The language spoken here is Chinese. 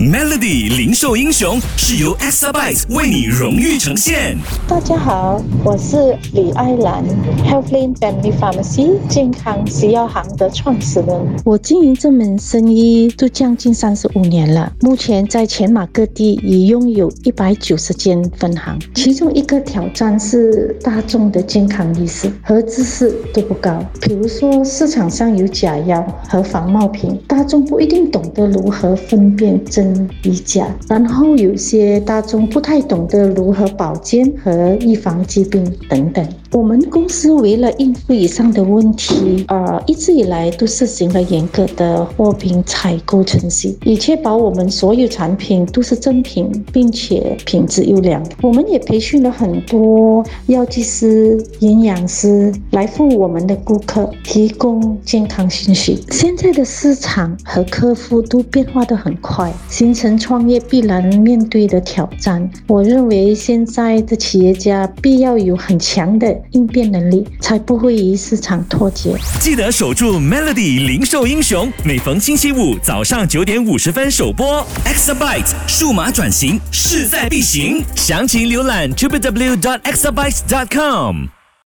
Melody 零售英雄是由 Exabyte 为你荣誉呈现。大家好，我是李爱兰，Healthline Family Pharmacy 健康食药行的创始人。我经营这门生意都将近三十五年了，目前在全马各地已拥有一百九十间分行。其中一个挑战是大众的健康意识和知识都不高，比如说市场上有假药和仿冒品，大众不一定懂得如何分辨真。与假，然后有些大众不太懂得如何保健和预防疾病等等。我们公司为了应付以上的问题，呃，一直以来都实行了严格的货品采购程序，以确保我们所有产品都是正品，并且品质优良。我们也培训了很多药剂师、营养师来服务我们的顾客，提供健康信息。现在的市场和客户都变化的很快。形成创业必然面对的挑战，我认为现在的企业家必要有很强的应变能力，才不会与市场脱节。记得守住 Melody 零售英雄，每逢星期五早上九点五十分首播。Exabyte 数码转型势在必行，详情浏览 www.exabyte.com。